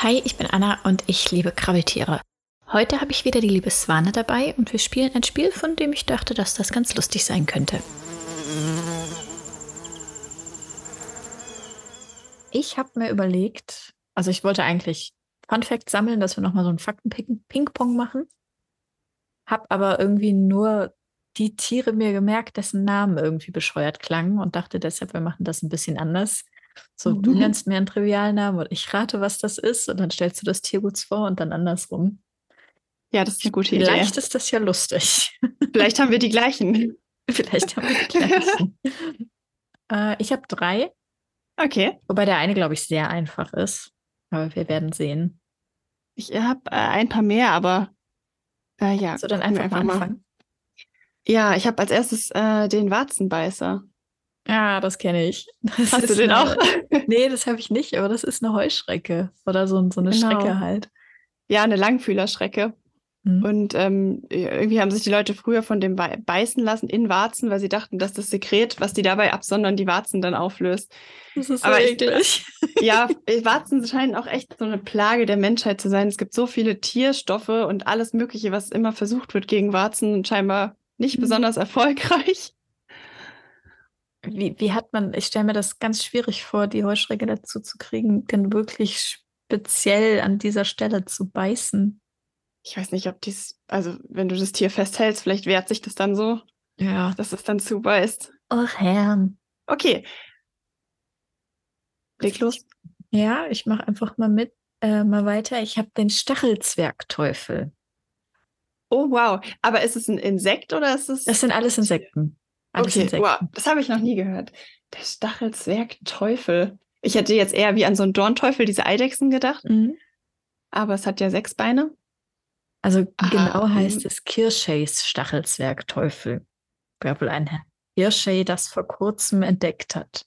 Hi, ich bin Anna und ich liebe Krabbeltiere. Heute habe ich wieder die liebe Swane dabei und wir spielen ein Spiel, von dem ich dachte, dass das ganz lustig sein könnte. Ich habe mir überlegt, also ich wollte eigentlich Fun Facts sammeln, dass wir nochmal so einen Fakten-Ping-Pong machen. Hab aber irgendwie nur die Tiere mir gemerkt, dessen Namen irgendwie bescheuert klangen und dachte deshalb, wir machen das ein bisschen anders. So, mhm. du nennst mir einen Trivialnamen und ich rate, was das ist und dann stellst du das Tier gut vor und dann andersrum. Ja, das ist eine gute Idee. Vielleicht ist das ja lustig. Vielleicht haben wir die gleichen. Vielleicht haben wir die gleichen. äh, ich habe drei. Okay. Wobei der eine, glaube ich, sehr einfach ist. Aber wir werden sehen. Ich habe äh, ein paar mehr, aber äh, ja. So, dann einfach, einfach mal anfangen. Ja, ich habe als erstes äh, den Warzenbeißer. Ja, das kenne ich. Das Hast du den eine, auch? nee, das habe ich nicht, aber das ist eine Heuschrecke oder so, so eine genau. Schrecke halt. Ja, eine Langfühlerschrecke. Mhm. Und ähm, irgendwie haben sich die Leute früher von dem beißen lassen in Warzen, weil sie dachten, dass das Sekret, was die dabei absondern, die Warzen dann auflöst. Das ist so Aber eklig. Ich, ja, Warzen scheinen auch echt so eine Plage der Menschheit zu sein. Es gibt so viele Tierstoffe und alles Mögliche, was immer versucht wird gegen Warzen und scheinbar nicht mhm. besonders erfolgreich. Wie, wie hat man, ich stelle mir das ganz schwierig vor, die Heuschrecke dazu zu kriegen, denn wirklich speziell an dieser Stelle zu beißen. Ich weiß nicht, ob dies, also wenn du das Tier festhältst, vielleicht wehrt sich das dann so, ja. dass es dann zubeißt. Oh Herrn. Okay. Leg los. Ja, ich mache einfach mal mit, äh, mal weiter. Ich habe den Stachelzwergteufel. Oh wow. Aber ist es ein Insekt oder ist es. Das sind alles Insekten. Alles okay, Insekten. wow, das habe ich noch nie gehört. Der Stachelzwergteufel. Ich hätte jetzt eher wie an so einen Dornteufel, diese Eidechsen gedacht. Mhm. Aber es hat ja sechs Beine. Also ah, genau heißt es Kirschays Stachelzwergteufel. Gab wohl ein Herr Kirschay das vor kurzem entdeckt hat.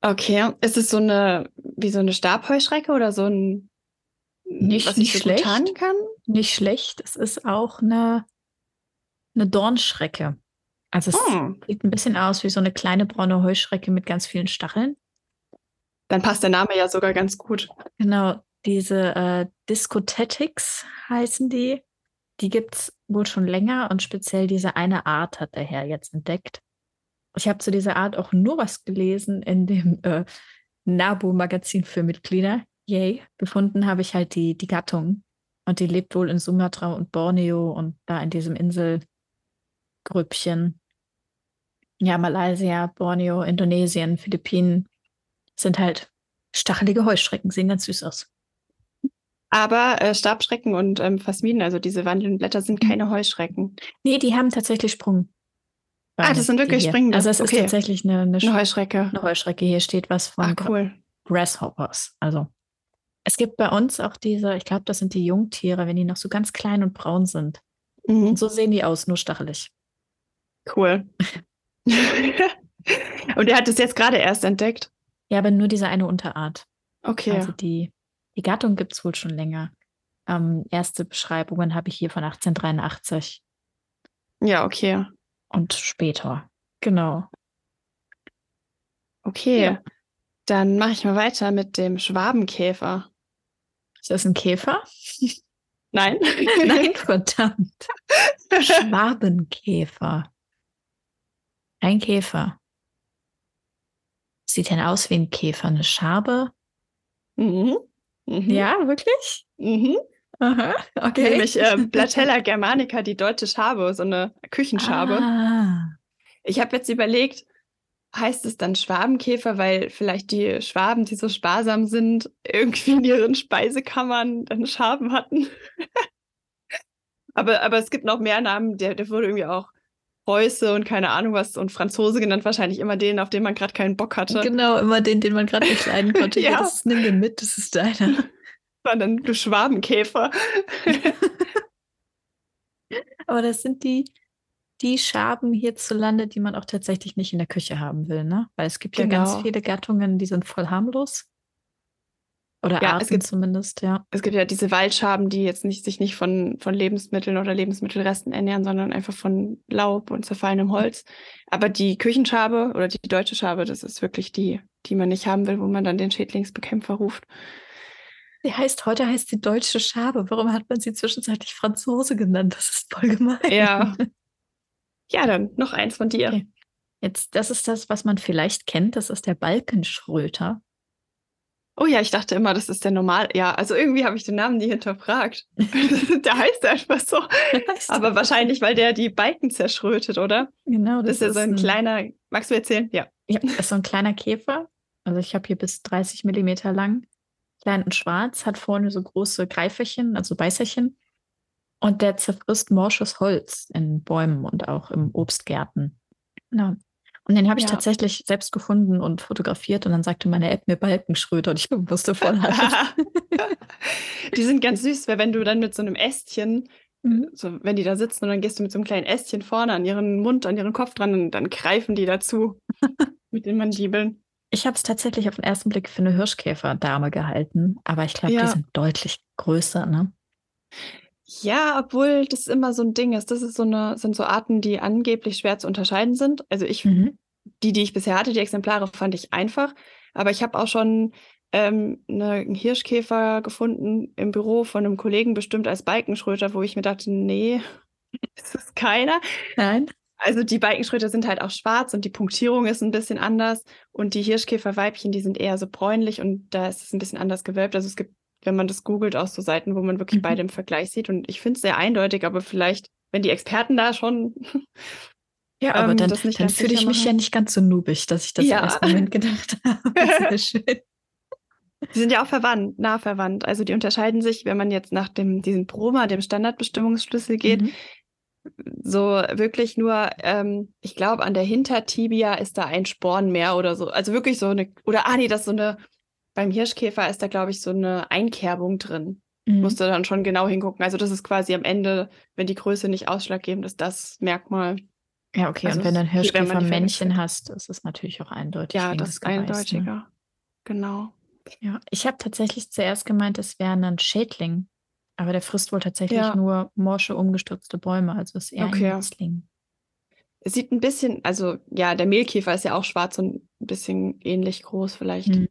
Okay, ist es so eine, wie so eine Stabheuschrecke oder so ein, nicht, was nicht so schlecht, kann? Nicht schlecht. Es ist auch eine, eine Dornschrecke. Also es oh. sieht ein bisschen aus wie so eine kleine braune Heuschrecke mit ganz vielen Stacheln. Dann passt der Name ja sogar ganz gut. Genau, diese äh, Discothetics heißen die. Die gibt es wohl schon länger und speziell diese eine Art hat der Herr jetzt entdeckt. Ich habe zu dieser Art auch nur was gelesen in dem äh, NABU-Magazin für Mitglieder. Yay. Gefunden habe ich halt die, die Gattung. Und die lebt wohl in Sumatra und Borneo und da in diesem Inselgrüppchen. Ja, Malaysia, Borneo, Indonesien, Philippinen sind halt stachelige Heuschrecken, sehen ganz süß aus. Aber äh, Stabschrecken und ähm, Phasmiden, also diese wandelnden Blätter, sind keine Heuschrecken. Nee, die haben tatsächlich Sprung. Ah, das sind wirklich springende. Also es okay. ist tatsächlich eine, eine, eine, Heuschrecke. Eine Heuschrecke. Hier steht was von Ach, cool. Grasshoppers. Also es gibt bei uns auch diese, ich glaube, das sind die Jungtiere, wenn die noch so ganz klein und braun sind. Mhm. Und so sehen die aus, nur stachelig. Cool. und er hat es jetzt gerade erst entdeckt? Ja, aber nur diese eine Unterart. Okay. Also die, die Gattung gibt es wohl schon länger. Ähm, erste Beschreibungen habe ich hier von 1883. Ja, okay. Und später. Genau. Okay. Ja. Dann mache ich mal weiter mit dem Schwabenkäfer. Ist das ein Käfer? Nein. Nein, verdammt. Schwabenkäfer. Ein Käfer. Sieht denn aus wie ein Käfer? Eine Schabe? Mhm. Mhm. Ja, wirklich? Mhm. Aha, okay. Nämlich äh, Blatella germanica, die deutsche Schabe, so eine Küchenschabe. Ah. Ich habe jetzt überlegt, heißt es dann Schwabenkäfer, weil vielleicht die Schwaben, die so sparsam sind, irgendwie in ihren Speisekammern dann Schaben hatten. aber, aber es gibt noch mehr Namen, der, der wurde irgendwie auch Preuße und keine Ahnung was und Franzose genannt, wahrscheinlich immer den, auf den man gerade keinen Bock hatte. Genau, immer den, den man gerade nicht leiden konnte. ja. das, nimm den mit, das ist deiner. Sondern du Schwabenkäfer. Aber das sind die, die Schaben hierzulande, die man auch tatsächlich nicht in der Küche haben will, ne? Weil es gibt genau. ja ganz genau. viele Gattungen, die sind voll harmlos. Oder ja, Arten es gibt, zumindest, ja. Es gibt ja diese Waldschaben, die jetzt nicht, sich nicht von, von Lebensmitteln oder Lebensmittelresten ernähren, sondern einfach von Laub und zerfallenem Holz. Aber die Küchenschabe oder die deutsche Schabe, das ist wirklich die, die man nicht haben will, wo man dann den Schädlingsbekämpfer ruft. Die heißt, heute heißt sie deutsche Schabe. Warum hat man sie zwischenzeitlich Franzose genannt? Das ist voll gemein. Ja. Ja, dann noch eins von dir. Okay. Jetzt, das ist das, was man vielleicht kennt. Das ist der Balkenschröter. Oh ja, ich dachte immer, das ist der normal. Ja, also irgendwie habe ich den Namen nie hinterfragt. der heißt einfach so. Aber wahrscheinlich, weil der die Balken zerschrötet, oder? Genau. Das, das ist ja so ein, ein, kleiner. Magst du erzählen? Ja. Ja, das ist so ein kleiner Käfer. Also ich habe hier bis 30 Millimeter lang klein und schwarz, hat vorne so große Greiferchen, also Beißerchen. Und der zerfrisst morsches Holz in Bäumen und auch im Obstgärten. Genau. Und den habe ich ja. tatsächlich selbst gefunden und fotografiert und dann sagte meine App mir Balkenschröter und ich wusste voll Die sind ganz süß, weil wenn du dann mit so einem Ästchen, mhm. so, wenn die da sitzen und dann gehst du mit so einem kleinen Ästchen vorne an ihren Mund, an ihren Kopf dran und dann greifen die dazu mit den Mandibeln. Ich habe es tatsächlich auf den ersten Blick für eine Hirschkäferdame gehalten, aber ich glaube, ja. die sind deutlich größer, ne? Ja, obwohl das immer so ein Ding ist. Das ist so eine, sind so Arten, die angeblich schwer zu unterscheiden sind. Also ich, mhm. Die, die ich bisher hatte, die Exemplare fand ich einfach. Aber ich habe auch schon ähm, eine, einen Hirschkäfer gefunden im Büro von einem Kollegen, bestimmt als Balkenschröter, wo ich mir dachte, nee, das ist keiner. Nein. Also die Balkenschröter sind halt auch schwarz und die Punktierung ist ein bisschen anders. Und die Hirschkäferweibchen, die sind eher so bräunlich und da ist es ein bisschen anders gewölbt. Also es gibt, wenn man das googelt, auch so Seiten, wo man wirklich mhm. beide im Vergleich sieht. Und ich finde es sehr eindeutig, aber vielleicht, wenn die Experten da schon. Ja, aber ähm, dann, dann fühle ich mich machen. ja nicht ganz so nubig, dass ich das ja. im ersten Moment gedacht habe. Sehr schön. Die sind ja auch verwandt, nah verwandt. Also die unterscheiden sich, wenn man jetzt nach dem, diesem Proma, dem Standardbestimmungsschlüssel geht, mhm so wirklich nur, ähm, ich glaube, an der Hintertibia ist da ein Sporn mehr oder so. Also wirklich so eine, oder ah nee, das ist so eine, beim Hirschkäfer ist da, glaube ich, so eine Einkerbung drin. Mhm. Musst du dann schon genau hingucken. Also das ist quasi am Ende, wenn die Größe nicht ausschlaggebend ist, das Merkmal. Ja, okay. Also und wenn du ein Hirschkäfer-Männchen hast, ist es natürlich auch eindeutig. Ja, das ist eindeutiger. Ne? Genau. Ja, ich habe tatsächlich zuerst gemeint, es wäre ein Schädling. Aber der frisst wohl tatsächlich ja. nur morsche, umgestürzte Bäume, also ist eher okay. ein Nützling. Es sieht ein bisschen, also ja, der Mehlkäfer ist ja auch schwarz und ein bisschen ähnlich groß. Vielleicht hm.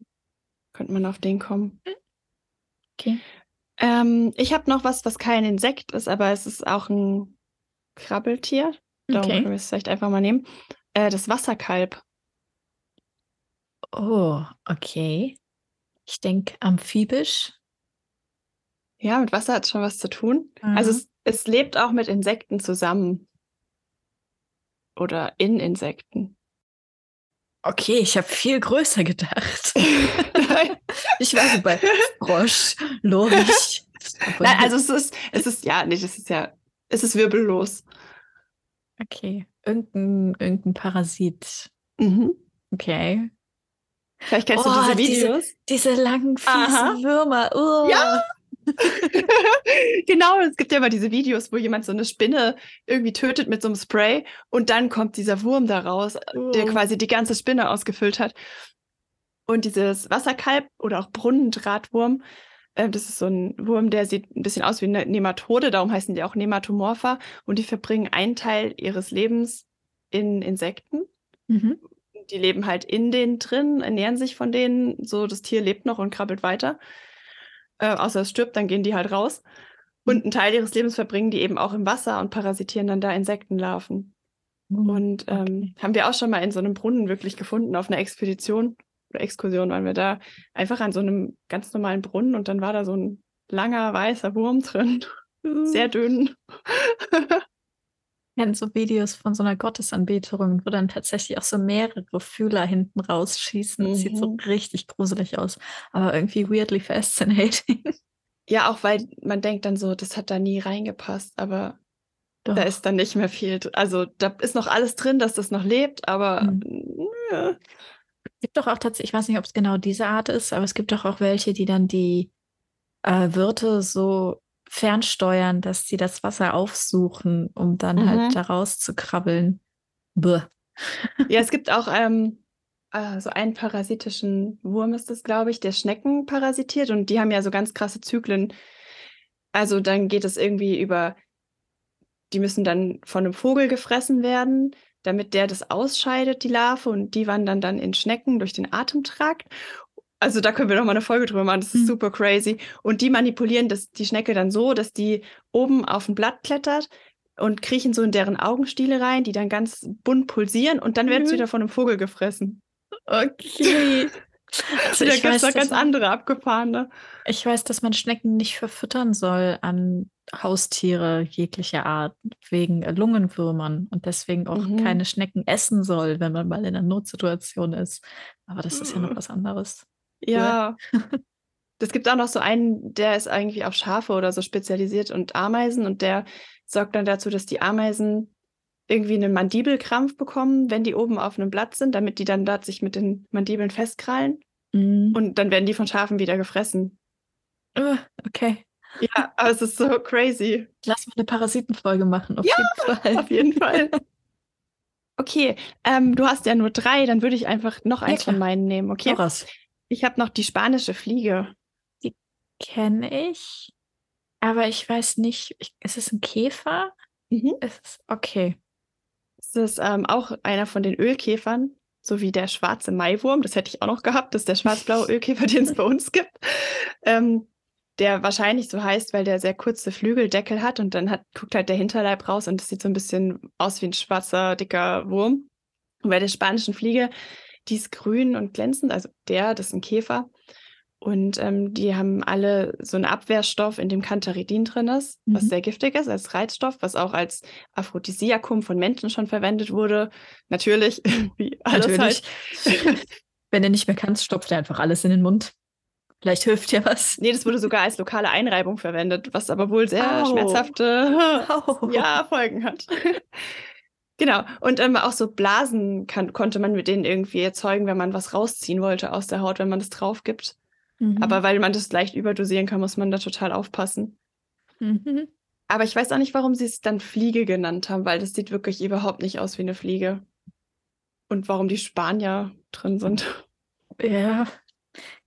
könnte man auf den kommen. Okay. Ähm, ich habe noch was, was kein Insekt ist, aber es ist auch ein Krabbeltier. Darum okay. können wir es vielleicht einfach mal nehmen. Äh, das Wasserkalb. Oh, okay. Ich denke amphibisch. Ja, mit Wasser hat schon was zu tun. Also mhm. Also es, es lebt auch mit Insekten zusammen. Oder in Insekten. Okay, ich habe viel größer gedacht. ich war so bei Frosch, Lorich. Nein, also es ist, es ist, ja, nicht, es ist ja, es ist wirbellos. Okay, irgendein, irgendein Parasit. Mhm. Okay. Vielleicht kennst oh, du diese Videos. Diese, diese langen, fiesen Aha. Würmer. Uh. Ja, genau, es gibt ja immer diese Videos, wo jemand so eine Spinne irgendwie tötet mit so einem Spray und dann kommt dieser Wurm da raus, oh. der quasi die ganze Spinne ausgefüllt hat. Und dieses Wasserkalb oder auch Brunnendrahtwurm, äh, das ist so ein Wurm, der sieht ein bisschen aus wie eine Nematode, darum heißen die auch Nematomorpha und die verbringen einen Teil ihres Lebens in Insekten. Mhm. Die leben halt in denen drin, ernähren sich von denen, so das Tier lebt noch und krabbelt weiter äh, außer es stirbt, dann gehen die halt raus. Und mhm. einen Teil ihres Lebens verbringen die eben auch im Wasser und parasitieren dann da Insektenlarven. Mhm. Und ähm, okay. haben wir auch schon mal in so einem Brunnen wirklich gefunden, auf einer Expedition oder Exkursion waren wir da, einfach an so einem ganz normalen Brunnen und dann war da so ein langer weißer Wurm drin. Sehr dünn. kenne so Videos von so einer Gottesanbeterung, wo dann tatsächlich auch so mehrere Fühler hinten rausschießen. Das mhm. sieht so mhm. richtig gruselig aus, aber irgendwie weirdly fascinating. Ja, auch weil man denkt dann so, das hat da nie reingepasst, aber Doch. da ist dann nicht mehr viel. Also da ist noch alles drin, dass das noch lebt, aber mhm. Gibt doch auch tatsächlich, ich weiß nicht, ob es genau diese Art ist, aber es gibt doch auch welche, die dann die äh, Wirte so fernsteuern, dass sie das Wasser aufsuchen, um dann halt mhm. halt da rauszukrabbeln. Buh. Ja, es gibt auch ähm, äh, so einen parasitischen Wurm, ist das, glaube ich, der Schnecken parasitiert und die haben ja so ganz krasse Zyklen. Also dann geht es irgendwie über, die müssen dann von einem Vogel gefressen werden, damit der das ausscheidet, die Larve, und die wandern dann in Schnecken durch den Atemtrakt. Also da können wir noch mal eine Folge drüber machen. Das ist Hm. super crazy. Und die manipulieren das, die Schnecke dann so, dass die oben auf ein Blatt klettert und kriechen so in deren Augenstiele rein, die dann ganz bunt pulsieren und dann werden sie Mhm. wieder von einem Vogel gefressen. Okay. Also da ich gibt es dass ganz man, andere abgefahrene. ich weiß, dass man Schnecken nicht verfüttern soll an Haustiere jeglicher Art, wegen Lungenwürmern und deswegen auch Mhm. keine Schnecken essen soll, wenn man mal in einer Notsituation ist. Aber das ist ja noch was anderes. Ja. Es gibt auch noch so einen, der ist irgendwie auf Schafe oder so spezialisiert und Ameisen und der sorgt dann dazu, dass die Ameisen irgendwie einen Mandibelkrampf bekommen, wenn die oben auf einem Blatt sind, damit die dann dort sich mit den Mandibeln festkrallen Mhm. und dann werden die von Schafen wieder gefressen. Uh, okay. Ja, aber es ist so crazy. Lass mal eine Parasitenfolge machen, auf Ja, jeden Fall. Auf jeden Fall. Okay, ähm, du hast ja nur drei, dann würde ich einfach noch Ja, eins von klar. meinen nehmen, okay? Doras. Ich habe noch die spanische Fliege. Kenne ich, aber ich weiß nicht, ich, ist es ein Käfer? Mhm. Ist es, okay. Das ist ähm, auch einer von den Ölkäfern, so wie der schwarze Maiwurm. Das hätte ich auch noch gehabt. Das ist der schwarz-blaue Ölkäfer, den es bei uns gibt. Ähm, der wahrscheinlich so heißt, weil der sehr kurze Flügeldeckel hat und dann hat, guckt halt der Hinterleib raus und das sieht so ein bisschen aus wie ein schwarzer, dicker Wurm. Und bei der spanischen Fliege, die ist grün und glänzend, also der, das ist ein Käfer. Und ähm, die haben alle so einen Abwehrstoff, in dem Cantaridin drin ist, was Mhm. sehr giftig ist als Reizstoff, was auch als Aphrodisiakum von Menschen schon verwendet wurde. Natürlich, wie alles Natürlich. halt. Wenn du nicht mehr kannst, stopft er einfach alles in den Mund. Vielleicht hilft ja was. Nee, das wurde sogar als lokale Einreibung verwendet, was aber wohl sehr Au. schmerzhafte Au. ja, Folgen hat. genau. Und ähm, auch so Blasen kann, konnte man mit denen irgendwie erzeugen, wenn man was rausziehen wollte aus der Haut, wenn man das drauf gibt. Mhm. Aber weil man das leicht überdosieren kann, muss man da total aufpassen. Mhm. Aber ich weiß auch nicht, warum sie es dann Fliege genannt haben, weil das sieht wirklich überhaupt nicht aus wie eine Fliege. Und warum die Spanier drin sind. Ja.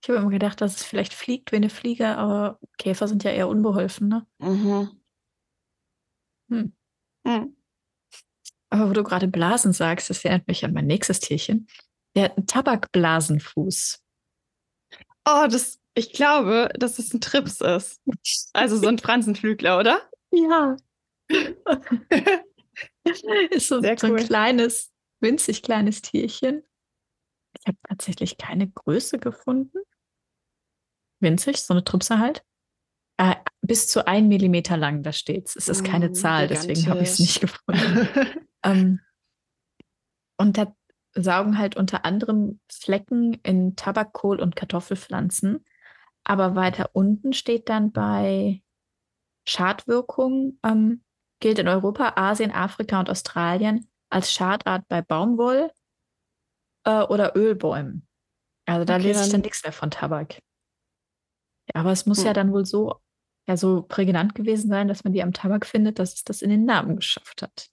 Ich habe immer gedacht, dass es vielleicht fliegt wie eine Fliege, aber Käfer sind ja eher unbeholfen, ne? Mhm. Hm. Hm. Aber wo du gerade Blasen sagst, das erinnert mich an mein nächstes Tierchen. Der hat einen Tabakblasenfuß. Oh, das, ich glaube, dass es ein Trips ist. Also so ein Fransenflügler, oder? Ja. Ist so, Sehr so ein cool. kleines, winzig kleines Tierchen. Ich habe tatsächlich keine Größe gefunden. Winzig, so eine Trüpse halt. Äh, bis zu ein Millimeter lang, da steht's. Es ist keine Mm, Zahl, deswegen habe ich es gigantisch. nicht gefunden. ähm, und da saugen halt unter anderem Flecken in Tabakkohl und Kartoffelpflanzen. Aber weiter unten steht dann bei Schadwirkung, ähm, gilt in Europa, Asien, Afrika und Australien als Schadart bei Baumwoll äh, oder Ölbäumen. Also da Okay, lese ich dann nichts mehr von Tabak. Ja, aber es muss ja Hm. dann wohl so, ja, so prägnant gewesen sein, dass man die am Tabak findet, dass es das in den Namen geschafft hat.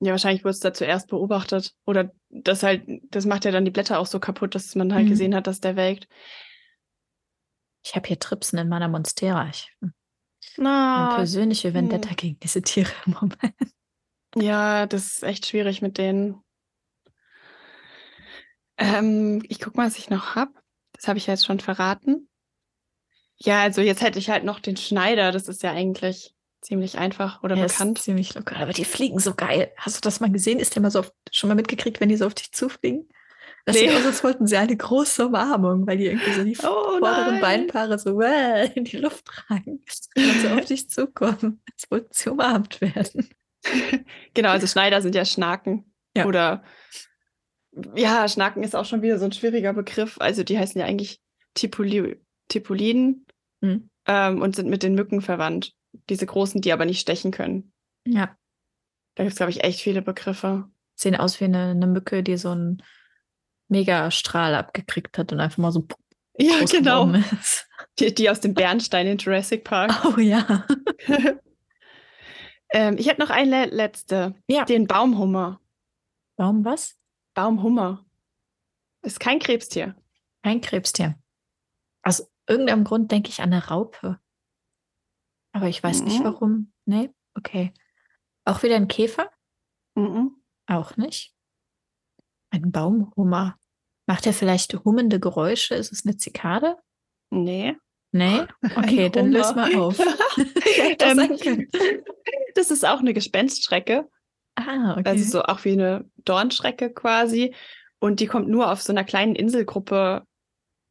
Ja, wahrscheinlich wurde es da zuerst beobachtet. Oder das halt, das macht ja dann die Blätter auch so kaputt, dass man halt Mhm. gesehen hat, dass der welkt. Ich habe hier Tripsen in meiner Monstera. Ich habe eine Na, persönliche Vendetta hm. gegen diese Tiere im Moment. ja, das ist echt schwierig mit denen. Ähm, ich guck mal, was ich noch hab. Das habe ich ja jetzt schon verraten. Ja, also jetzt hätte ich halt noch den Schneider. Das ist ja eigentlich ziemlich einfach oder Er ist bekannt. ziemlich locker. Aber die fliegen so geil. Hast du das mal gesehen? Ist der mal so auf, schon mal mitgekriegt, wenn die so auf dich zufliegen? Das Nee. sieht aus, als wollten sie eine große Umarmung, weil die irgendwie so die Oh vorderen nein. Beinpaare so äh, in die Luft tragen und so auf dich zukommen, als wollten sie umarmt werden. Genau, also Schneider sind ja Schnaken. Ja. Oder ja, Schnaken ist auch schon wieder so ein schwieriger Begriff. Also die heißen ja eigentlich Tipuli Tipuliden Hm. ähm, und sind mit den Mücken verwandt. Diese großen, die aber nicht stechen können. Ja, Da gibt es, glaube ich, echt viele Begriffe. sehen aus wie eine, eine Mücke, die so einen Megastrahl abgekriegt hat und einfach mal so Ja, genau. Die, die aus dem Bernstein in Jurassic Park. Oh ja. ähm, ich hätte noch eine le letzte. Ja. Den Baumhummer. Warum was? Baumhummer. Ist kein Krebstier. Kein Krebstier. Aus irgendeinem Grund denke ich an eine Raupe. Aber ich weiß nicht Mhm. warum. Nee, okay. Auch wieder ein Käfer? Mhm. Auch nicht. Ein Baumhummer. Macht er vielleicht hummende Geräusche? Ist es eine Zikade? Nee. Nee? Okay, Ein dann Hummer. löse mal auf. Hätte Ähm, das ist auch eine Gespenstschrecke. ah, okay. Also so auch wie eine Dornschrecke quasi. Und die kommt nur auf so einer kleinen Inselgruppe,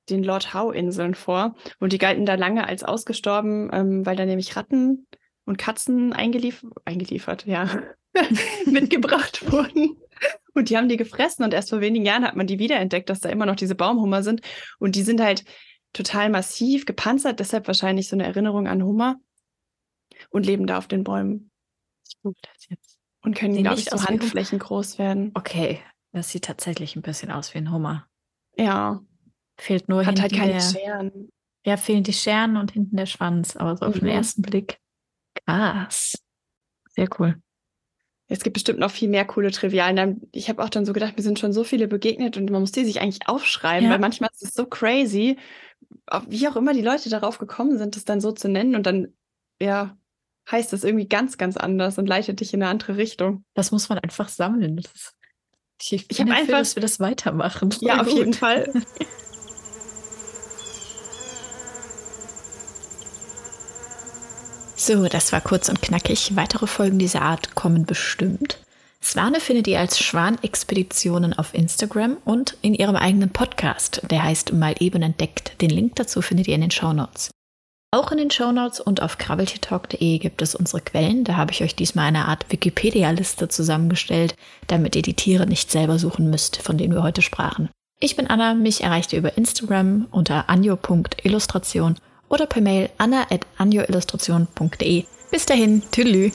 den Lord Howe-Inseln vor. Und die galten da lange als ausgestorben, ähm, weil da nämlich Ratten und Katzen eingelief eingeliefert, ja, mitgebracht wurden. Und die haben die gefressen und erst vor wenigen Jahren hat man die wiederentdeckt, dass da immer noch diese Baumhummer sind. Und die sind halt total massiv gepanzert, deshalb wahrscheinlich so eine Erinnerung an Hummer und leben da auf den Bäumen Ich google das jetzt. und können, glaube nicht ich, so. Handflächen groß werden. Okay, das sieht tatsächlich ein bisschen aus wie ein Hummer. Ja, Fehlt nur hat halt hinten keine der, Scheren. Ja, fehlen die Scheren und hinten der Schwanz, aber so auf den Mhm. ersten Blick. Krass. Sehr cool. Es gibt bestimmt noch viel mehr coole Trivialnamen. Ich habe auch dann so gedacht, mir sind schon so viele begegnet und man muss die sich eigentlich aufschreiben, Ja. weil manchmal ist es so crazy, wie auch immer die Leute darauf gekommen sind, das dann so zu nennen und dann, ja, heißt das irgendwie ganz, ganz anders und leitet dich in eine andere Richtung. Das muss man einfach sammeln. Ich Ich bin hab dafür, einfach- dass wir das weitermachen. Ja, auf jeden Fall. So, das war kurz und knackig. Weitere Folgen dieser Art kommen bestimmt. Swane findet ihr als Schwanexpeditionen auf Instagram und in ihrem eigenen Podcast, der heißt Mal eben entdeckt. Den Link dazu findet ihr in den Shownotes. Auch in den Shownotes und auf krabbeltiertalk.de gibt es unsere Quellen. Da habe ich euch diesmal eine Art Wikipedia-Liste zusammengestellt, damit ihr die Tiere nicht selber suchen müsst, von denen wir heute sprachen. Ich bin Anna, mich erreicht ihr über Instagram unter anjo.illustration oder per Mail anna.anjoillustration.de. Bis dahin, tüdelü!